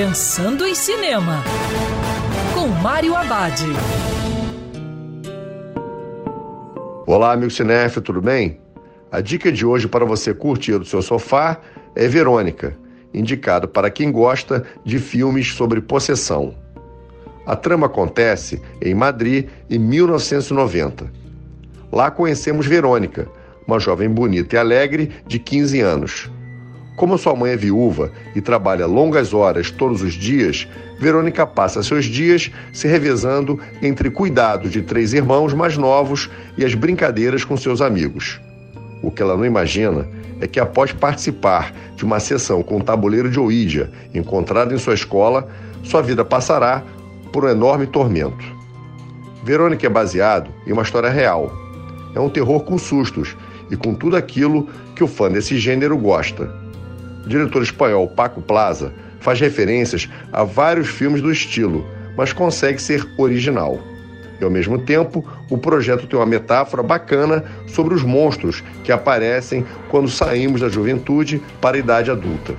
Pensando em Cinema, com Mário Abad. Olá, amigo cinéfilo, tudo bem? A dica de hoje para você curtir do seu sofá é Verônica, indicado para quem gosta de filmes sobre possessão. A trama acontece em Madrid em 1990. Lá conhecemos Verônica, uma jovem bonita e alegre de 15 anos. Como sua mãe é viúva e trabalha longas horas todos os dias, Verônica passa seus dias se revezando entre cuidados de três irmãos mais novos e as brincadeiras com seus amigos. O que ela não imagina é que, após participar de uma sessão com um tabuleiro de Ouija encontrado em sua escola, sua vida passará por um enorme tormento. Verônica é baseado em uma história real. É um terror com sustos e com tudo aquilo que o fã desse gênero gosta o diretor espanhol Paco Plaza faz referências a vários filmes do estilo, mas consegue ser original. E ao mesmo tempo, o projeto tem uma metáfora bacana sobre os monstros que aparecem quando saímos da juventude para a idade adulta.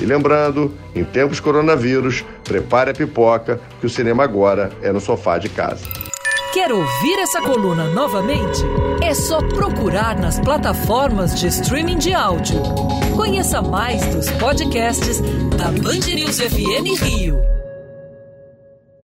E lembrando, em tempos coronavírus, prepare a pipoca, que o cinema agora é no sofá de casa. Quer ouvir essa coluna novamente? É só procurar nas plataformas de streaming de áudio. Conheça mais dos podcasts da Band News FM Rio.